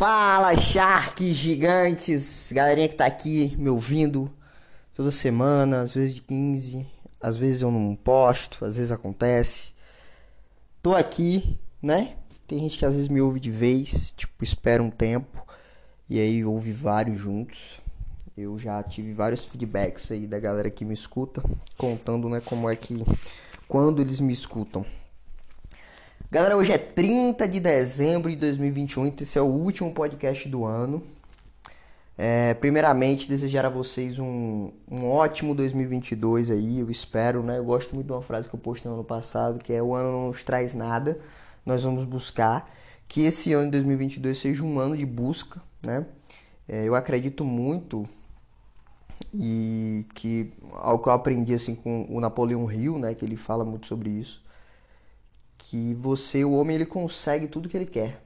Fala, Sharks gigantes! Galerinha que tá aqui me ouvindo toda semana, às vezes de 15, às vezes eu não posto, às vezes acontece. Tô aqui, né? Tem gente que às vezes me ouve de vez, tipo, espera um tempo e aí ouve vários juntos. Eu já tive vários feedbacks aí da galera que me escuta, contando, né, como é que quando eles me escutam. Galera, hoje é 30 de dezembro de 2021, então esse é o último podcast do ano. É, primeiramente, desejar a vocês um, um ótimo 2022 aí, eu espero, né? Eu gosto muito de uma frase que eu postei no ano passado, que é o ano não nos traz nada, nós vamos buscar. Que esse ano de 2022 seja um ano de busca, né? É, eu acredito muito e que algo que eu aprendi assim com o Napoleão Hill, né? Que ele fala muito sobre isso que você, o homem, ele consegue tudo que ele quer,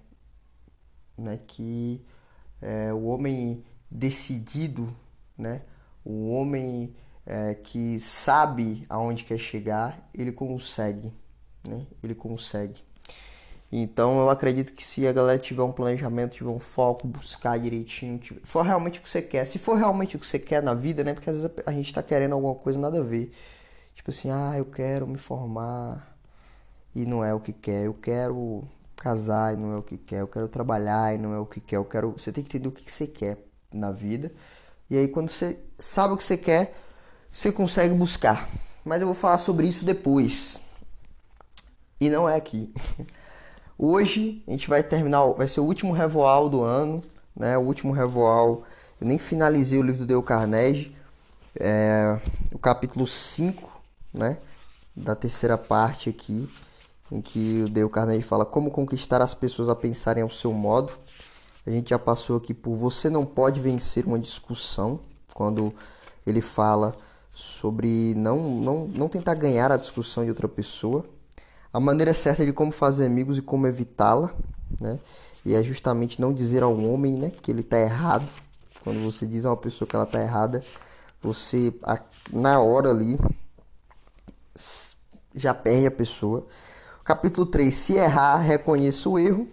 né? Que é, o homem decidido, né? O homem é, que sabe aonde quer chegar, ele consegue, né? Ele consegue. Então eu acredito que se a galera tiver um planejamento, tiver um foco, buscar direitinho, tiver, for realmente o que você quer, se for realmente o que você quer na vida, né? Porque às vezes a gente tá querendo alguma coisa nada a ver. Tipo assim, ah, eu quero me formar, e não é o que quer. Eu quero casar e não é o que quer. Eu quero trabalhar e não é o que quer. Eu quero. Você tem que entender o que você quer na vida. E aí quando você sabe o que você quer, você consegue buscar. Mas eu vou falar sobre isso depois. E não é aqui. Hoje a gente vai terminar, vai ser o último revoal do ano, né? O último revoal. Eu nem finalizei o livro do Dale Carnegie, é, o capítulo 5, né? Da terceira parte aqui em que o Dale Carnegie fala como conquistar as pessoas a pensarem ao seu modo. A gente já passou aqui por você não pode vencer uma discussão, quando ele fala sobre não, não, não tentar ganhar a discussão de outra pessoa. A maneira certa de como fazer amigos e como evitá-la, né? E é justamente não dizer ao homem, né, que ele está errado. Quando você diz a uma pessoa que ela está errada, você na hora ali já perde a pessoa. Capítulo 3, se errar, reconheça o erro.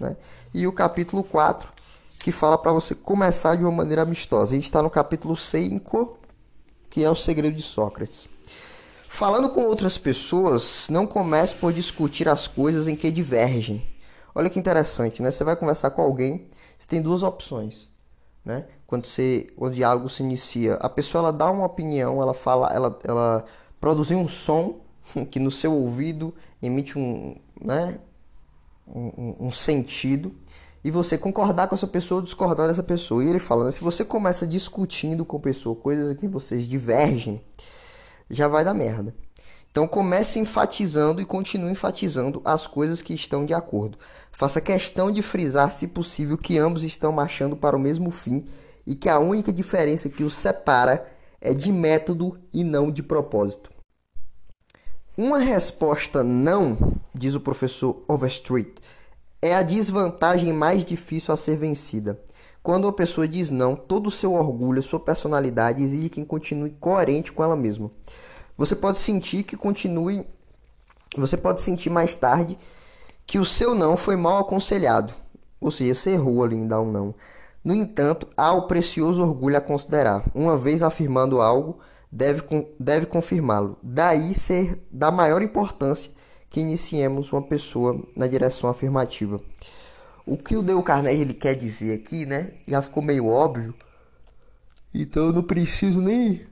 Né? E o capítulo 4, que fala para você começar de uma maneira amistosa. A gente está no capítulo 5, que é o segredo de Sócrates. Falando com outras pessoas, não comece por discutir as coisas em que divergem. Olha que interessante, né? Você vai conversar com alguém, você tem duas opções, né? Quando você, o diálogo se inicia, a pessoa ela dá uma opinião, ela fala, ela, ela produz um som que no seu ouvido emite um, né, um, um, sentido e você concordar com essa pessoa ou discordar dessa pessoa. E ele fala, né, se você começa discutindo com a pessoa coisas que vocês divergem, já vai dar merda. Então comece enfatizando e continue enfatizando as coisas que estão de acordo. Faça questão de frisar, se possível, que ambos estão marchando para o mesmo fim e que a única diferença que os separa é de método e não de propósito. Uma resposta não, diz o professor Overstreet, é a desvantagem mais difícil a ser vencida. Quando a pessoa diz não, todo o seu orgulho, sua personalidade exige que continue coerente com ela mesma. Você pode sentir que continue. Você pode sentir mais tarde que o seu não foi mal aconselhado. Ou seja, você errou ali em dar um não. No entanto, há o precioso orgulho a considerar. Uma vez afirmando algo, deve, deve confirmá-lo. Daí ser da maior importância que iniciemos uma pessoa na direção afirmativa. O que o Dale Carnegie ele quer dizer aqui, né? Já ficou meio óbvio. Então eu não preciso nem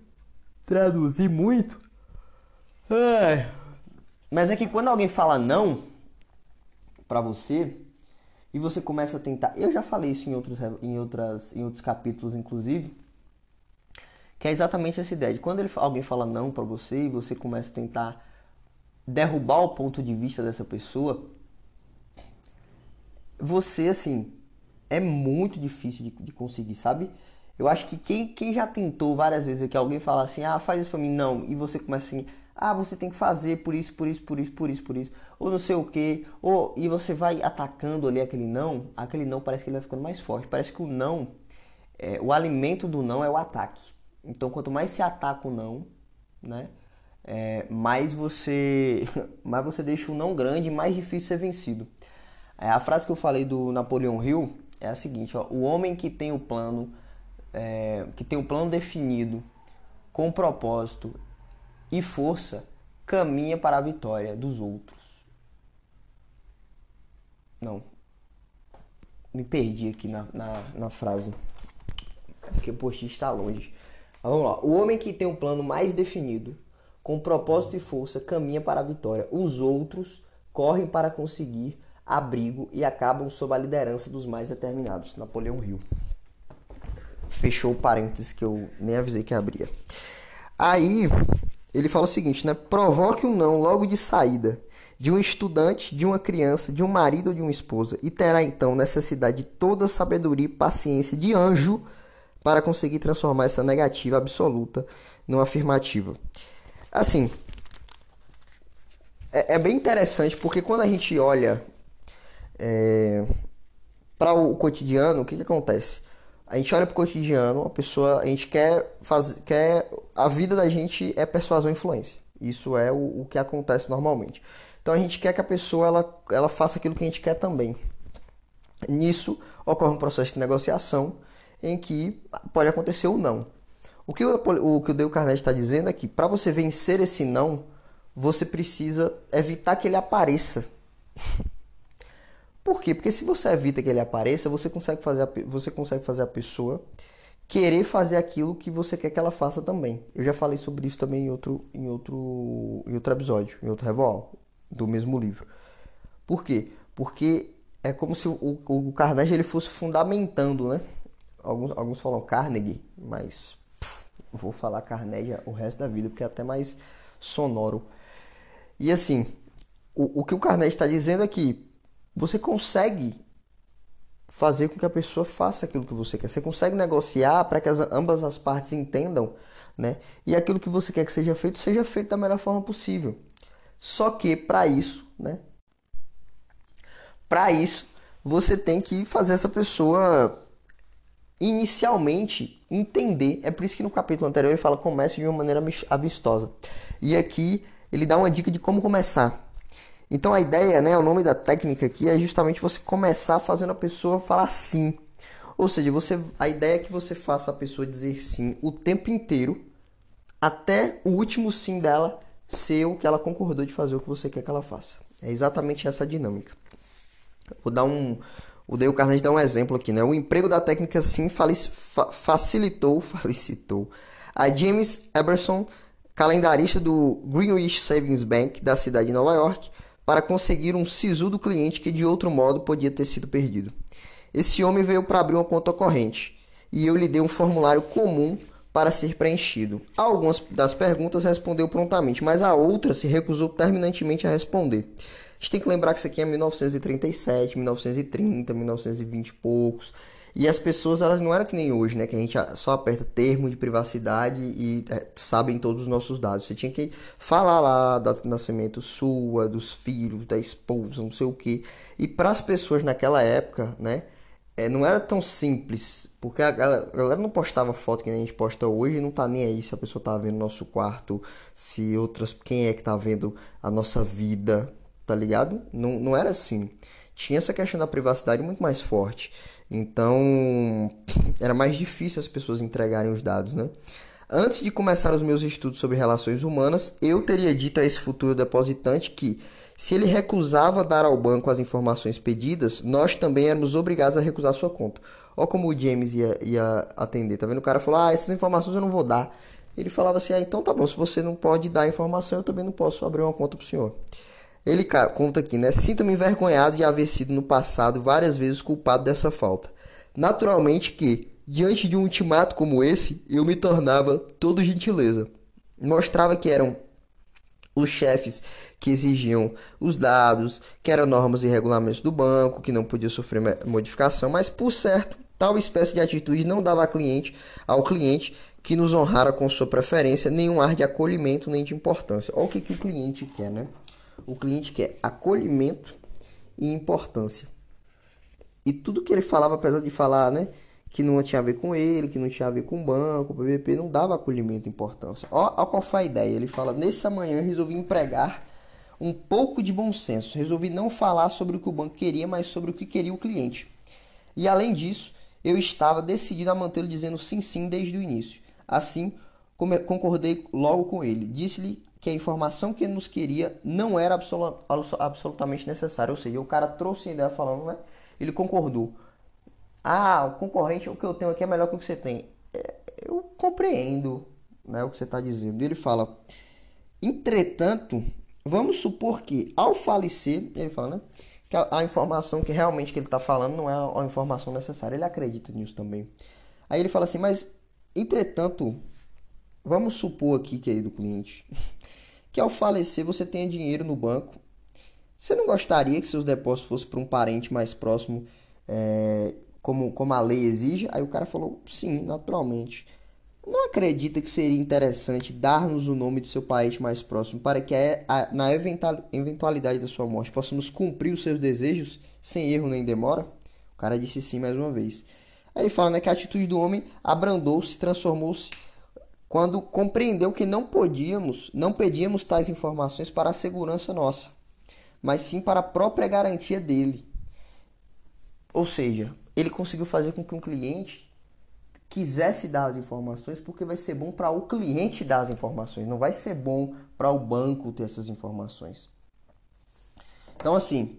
traduzir muito. Ai. Mas é que quando alguém fala não para você e você começa a tentar, eu já falei isso em outros em outras em outros capítulos inclusive, que é exatamente essa ideia de quando ele, alguém fala não para você e você começa a tentar derrubar o ponto de vista dessa pessoa, você, assim, é muito difícil de, de conseguir, sabe? Eu acho que quem, quem já tentou várias vezes que alguém fala assim, ah, faz isso pra mim, não, e você começa assim, ah, você tem que fazer por isso, por isso, por isso, por isso, por isso, ou não sei o que, ou e você vai atacando ali aquele não, aquele não parece que ele vai ficando mais forte, parece que o não, é, o alimento do não é o ataque. Então, quanto mais se ataca o não, né, é, mais você, mais você deixa o não grande, mais difícil ser vencido. É, a frase que eu falei do Napoleão Hill é a seguinte: ó, o homem que tem o plano, é, que tem o plano definido, com propósito e força, caminha para a vitória dos outros. Não. Me perdi aqui na, na, na frase. Porque o post está longe. Vamos lá. O homem que tem um plano mais definido, com propósito e força, caminha para a vitória. Os outros correm para conseguir abrigo e acabam sob a liderança dos mais determinados. Napoleão Hill. Fechou o parênteses que eu nem avisei que abria. Aí ele fala o seguinte, né? Provoque um não logo de saída de um estudante, de uma criança, de um marido ou de uma esposa, e terá então necessidade de toda a sabedoria e paciência de anjo para conseguir transformar essa negativa absoluta numa afirmativa. Assim, é, é bem interessante porque quando a gente olha é, para o cotidiano, o que, que acontece? A gente olha para o cotidiano, a pessoa, a gente quer fazer, quer a vida da gente é persuasão e influência. Isso é o, o que acontece normalmente. Então a gente quer que a pessoa ela, ela faça aquilo que a gente quer também. Nisso ocorre um processo de negociação em que pode acontecer ou não. O que o, o, que o Dale Carnegie está dizendo é que para você vencer esse não, você precisa evitar que ele apareça. Por quê? Porque se você evita que ele apareça, você consegue fazer a, você consegue fazer a pessoa querer fazer aquilo que você quer que ela faça também. Eu já falei sobre isso também em outro, em outro, em outro episódio, em outro Revoal, do mesmo livro. Por quê? Porque é como se o, o ele fosse fundamentando, né? Alguns, alguns falam Carnegie, mas pff, vou falar Carnegie o resto da vida, porque é até mais sonoro. E assim, o, o que o Carnegie está dizendo é que você consegue fazer com que a pessoa faça aquilo que você quer. Você consegue negociar para que as, ambas as partes entendam, né? E aquilo que você quer que seja feito, seja feito da melhor forma possível. Só que para isso, né? Para isso, você tem que fazer essa pessoa inicialmente entender. É por isso que no capítulo anterior ele fala comece de uma maneira amistosa. E aqui ele dá uma dica de como começar. Então a ideia, né, o nome da técnica aqui é justamente você começar fazendo a pessoa falar sim. Ou seja, você, a ideia é que você faça a pessoa dizer sim o tempo inteiro, até o último sim dela ser o que ela concordou de fazer o que você quer que ela faça. É exatamente essa dinâmica. Vou dar um. O Dale Carnegie dá um exemplo aqui, né? O emprego da técnica sim facilitou, felicitou a James Eberson, calendarista do Greenwich Savings Bank da cidade de Nova York, para conseguir um sisu do cliente que de outro modo podia ter sido perdido. Esse homem veio para abrir uma conta corrente e eu lhe dei um formulário comum para ser preenchido. A algumas das perguntas respondeu prontamente, mas a outra se recusou terminantemente a responder. A gente tem que lembrar que isso aqui é 1937, 1930, 1920 e poucos. E as pessoas, elas não eram que nem hoje, né? Que a gente só aperta termo de privacidade e é, sabem todos os nossos dados. Você tinha que falar lá do nascimento sua, dos filhos, da esposa, não sei o que. E para as pessoas naquela época, né? é, não era tão simples, porque a galera, a galera, não postava foto que a gente posta hoje, não tá nem aí se a pessoa tá vendo nosso quarto, se outras, quem é que tá vendo a nossa vida, tá ligado? Não, não era assim. Tinha essa questão da privacidade muito mais forte. Então, era mais difícil as pessoas entregarem os dados, né? Antes de começar os meus estudos sobre relações humanas, eu teria dito a esse futuro depositante que se ele recusava dar ao banco as informações pedidas, nós também éramos obrigados a recusar sua conta. Olha como o James ia, ia atender, tá vendo? O cara falou, ah, essas informações eu não vou dar. Ele falava assim, ah, então tá bom, se você não pode dar a informação, eu também não posso abrir uma conta pro senhor. Ele conta aqui, né? Sinto-me envergonhado de haver sido no passado várias vezes culpado dessa falta. Naturalmente que, diante de um ultimato como esse, eu me tornava todo gentileza. Mostrava que eram os chefes que exigiam os dados, que eram normas e regulamentos do banco, que não podia sofrer modificação, mas por certo, tal espécie de atitude não dava ao cliente, ao cliente que nos honrara com sua preferência nenhum ar de acolhimento nem de importância. Olha o que, que o cliente quer, né? O cliente quer acolhimento e importância. E tudo que ele falava, apesar de falar, né? que não tinha a ver com ele, que não tinha a ver com o banco, o PVP não dava acolhimento e importância. Ó, qual foi a ideia. Ele fala: Nessa manhã resolvi empregar um pouco de bom senso. Resolvi não falar sobre o que o banco queria, mas sobre o que queria o cliente. E além disso, eu estava decidido a mantê-lo dizendo sim, sim desde o início. Assim, concordei logo com ele. Disse-lhe que a informação que nos queria não era absolutamente necessária. Ou seja, o cara trouxe a ideia falando, né? Ele concordou. Ah, o concorrente, o que eu tenho aqui é melhor que o que você tem. É, eu compreendo né, o que você está dizendo. Ele fala, entretanto, vamos supor que ao falecer, ele fala, né? Que a, a informação que realmente que ele está falando não é a, a informação necessária. Ele acredita nisso também. Aí ele fala assim, mas entretanto, vamos supor aqui, querido cliente, que ao falecer você tenha dinheiro no banco. Você não gostaria que seus depósitos fossem para um parente mais próximo, é, como, como a lei exige? Aí o cara falou, sim, naturalmente. Não acredita que seria interessante dar-nos o nome de seu parente mais próximo para que, na eventualidade da sua morte, possamos cumprir os seus desejos sem erro nem demora? O cara disse sim mais uma vez. Aí ele fala né, que a atitude do homem abrandou-se, transformou-se quando compreendeu que não podíamos, não pedíamos tais informações para a segurança nossa, mas sim para a própria garantia dele. Ou seja, ele conseguiu fazer com que um cliente quisesse dar as informações porque vai ser bom para o cliente dar as informações, não vai ser bom para o banco ter essas informações. Então assim,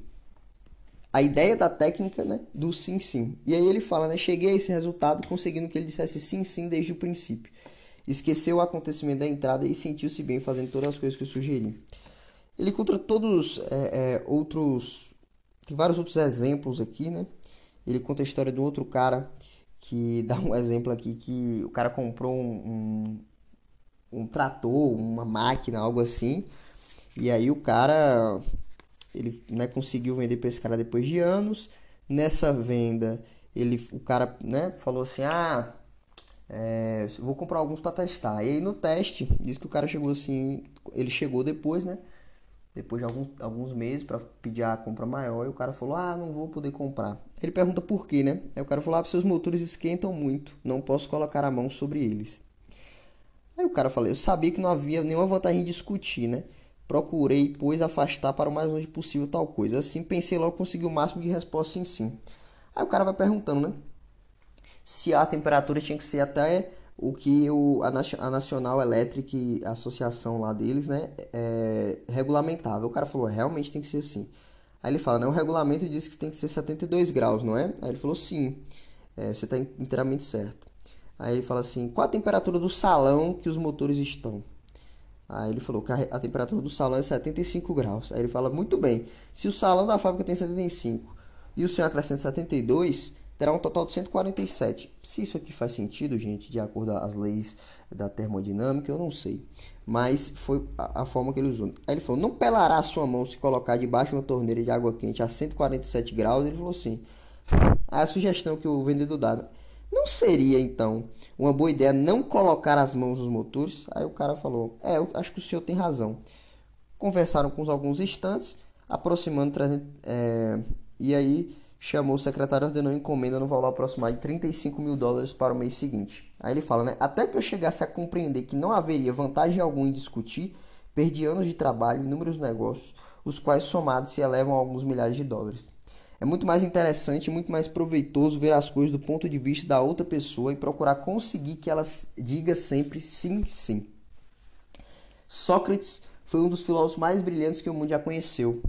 a ideia da técnica, né, do sim sim. E aí ele fala, né, cheguei a esse resultado conseguindo que ele dissesse sim sim desde o princípio. Esqueceu o acontecimento da entrada e sentiu-se bem fazendo todas as coisas que eu sugeri. Ele conta todos é, é, outros, tem vários outros exemplos aqui, né? Ele conta a história um outro cara que dá um exemplo aqui que o cara comprou um, um, um trator, uma máquina, algo assim. E aí o cara ele né, conseguiu vender para esse cara depois de anos. Nessa venda, ele, o cara né, falou assim: Ah, é, vou comprar alguns para testar. E aí no teste, diz que o cara chegou assim, ele chegou depois, né? Depois de alguns, alguns meses para pedir a compra maior, e o cara falou: Ah, não vou poder comprar. Ele pergunta por quê, né? Aí o cara falou: Ah, seus motores esquentam muito, não posso colocar a mão sobre eles. Aí o cara falou: Eu sabia que não havia nenhuma vantagem em discutir, né? Procurei, pois, afastar para o mais longe possível tal coisa. Assim, pensei logo conseguir o máximo de resposta em sim. Aí o cara vai perguntando, né? Se a temperatura tinha que ser até o que o, a, a Nacional Electric, a associação lá deles, né, é, regulamentava. O cara falou, realmente tem que ser assim. Aí ele fala, né, o regulamento diz que tem que ser 72 graus, não é? Aí ele falou, sim, é, você está inteiramente certo. Aí ele fala assim, qual a temperatura do salão que os motores estão? Aí ele falou que a temperatura do salão é 75 graus. Aí ele fala, muito bem, se o salão da fábrica tem 75 e o senhor acrescenta 72, terá um total de 147. Se isso aqui faz sentido, gente, de acordo às leis da termodinâmica, eu não sei. Mas foi a, forma que ele usou. Aí ele falou, não pelará a sua mão se colocar debaixo de uma torneira de água quente a 147 graus? Ele falou assim, a sugestão que o vendedor dá, não seria então uma boa ideia não colocar as mãos nos motores? Aí o cara falou: É, eu acho que o senhor tem razão. Conversaram com alguns instantes, aproximando 300, é, e aí chamou o secretário e ordenou encomenda no valor aproximado de 35 mil dólares para o mês seguinte. Aí ele fala, né? Até que eu chegasse a compreender que não haveria vantagem alguma em discutir, perdi anos de trabalho e inúmeros negócios, os quais somados se elevam a alguns milhares de dólares. É muito mais interessante, muito mais proveitoso ver as coisas do ponto de vista da outra pessoa e procurar conseguir que ela diga sempre sim, sim. Sócrates foi um dos filósofos mais brilhantes que o mundo já conheceu.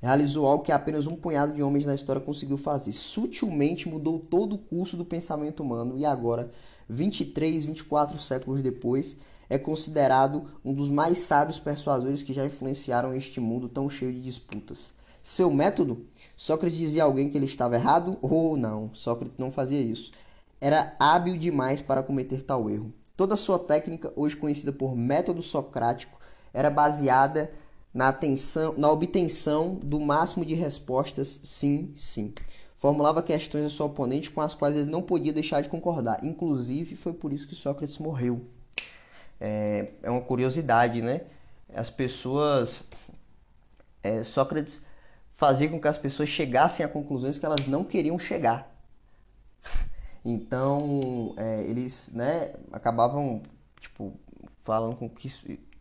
Realizou algo que apenas um punhado de homens na história conseguiu fazer. Sutilmente mudou todo o curso do pensamento humano e agora, 23, 24 séculos depois, é considerado um dos mais sábios persuasores que já influenciaram este mundo tão cheio de disputas. Seu método? Sócrates dizia a alguém que ele estava errado ou não. Sócrates não fazia isso. Era hábil demais para cometer tal erro. Toda sua técnica, hoje conhecida por método socrático, era baseada na, atenção, na obtenção do máximo de respostas sim, sim. Formulava questões ao seu oponente com as quais ele não podia deixar de concordar. Inclusive, foi por isso que Sócrates morreu. É, é uma curiosidade, né? As pessoas. É, Sócrates fazia com que as pessoas chegassem a conclusões que elas não queriam chegar. Então, é, eles né, acabavam tipo, falando com que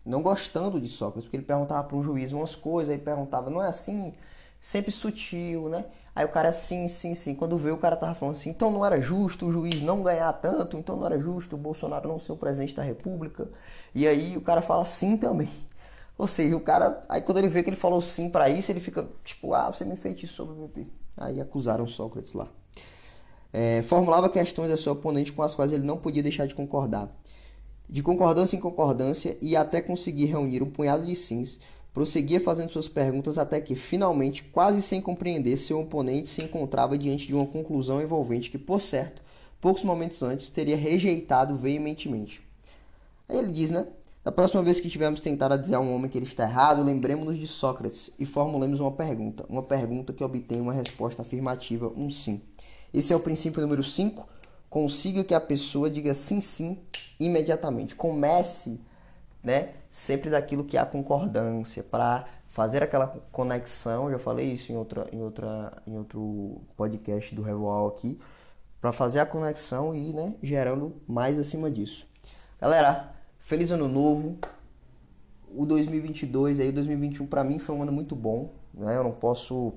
não gostando de Sócrates, porque ele perguntava para um juiz umas coisas, aí perguntava, não é assim? Sempre sutil, né? Aí o cara, sim, sim, sim. Quando veio, o cara tava falando assim, então não era justo o juiz não ganhar tanto, então não era justo o Bolsonaro não ser o presidente da república. E aí o cara fala sim também. Ou seja, o cara, aí quando ele vê que ele falou sim para isso, ele fica tipo, ah, você me o PP. Aí acusaram Sócrates lá. É, formulava questões a seu oponente com as quais ele não podia deixar de concordar. De concordância em concordância e até conseguir reunir um punhado de sims, prosseguia fazendo suas perguntas até que, finalmente, quase sem compreender, seu oponente se encontrava diante de uma conclusão envolvente que, por certo, poucos momentos antes, teria rejeitado veementemente. Aí ele diz, né? Da próxima vez que tivermos tentado dizer a um homem que ele está errado, lembremos-nos de Sócrates e formulemos uma pergunta. Uma pergunta que obtém uma resposta afirmativa, um sim. Esse é o princípio número 5. Consiga que a pessoa diga sim, sim imediatamente. Comece né, sempre daquilo que há concordância para fazer aquela conexão. Já falei isso em, outra, em, outra, em outro podcast do Revoal aqui. Para fazer a conexão e né, gerando mais acima disso. Galera, feliz ano novo. O 2022 aí, o 2021 para mim foi um ano muito bom, né? Eu não posso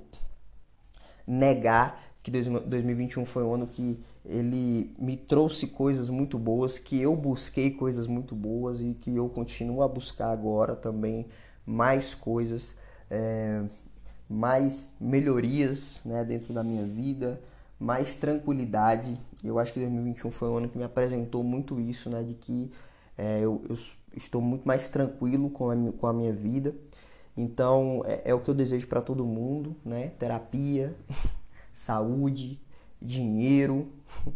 negar que 2021 foi um ano que ele me trouxe coisas muito boas, que eu busquei coisas muito boas e que eu continuo a buscar agora também mais coisas, é, mais melhorias né, dentro da minha vida, mais tranquilidade. Eu acho que 2021 foi um ano que me apresentou muito isso, né, de que é, eu, eu, estou muito mais tranquilo com a, com a minha vida. Então é, é o que eu desejo para todo mundo, né? Terapia, saúde, dinheiro,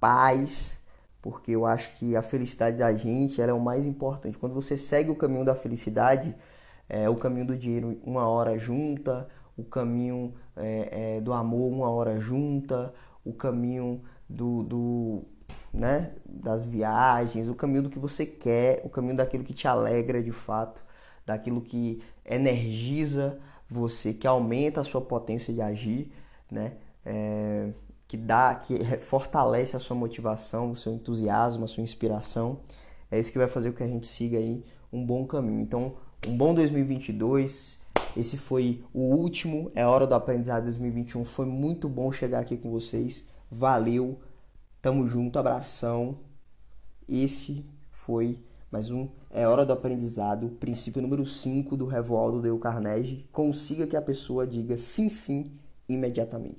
paz, porque eu acho que a felicidade da gente é o mais importante. Quando você segue o caminho da felicidade, é, o caminho do dinheiro uma hora junta, o caminho é, é, do amor uma hora junta, o caminho do, do né, das viagens, o caminho do que você quer, o caminho daquilo que te alegra de fato, daquilo que energiza você, que aumenta a sua potência de agir, né? É, que dá, que fortalece a sua motivação, o seu entusiasmo, a sua inspiração. É isso que vai fazer com que a gente siga aí um bom caminho. Então, um bom 2022. Esse foi o último, é hora do aprendizado 2021. Foi muito bom chegar aqui com vocês. Valeu. Tamo junto, abração. Esse foi mais um É Hora do Aprendizado, princípio número 5 do Revoldo Dale Carnegie. Consiga que a pessoa diga sim, sim imediatamente.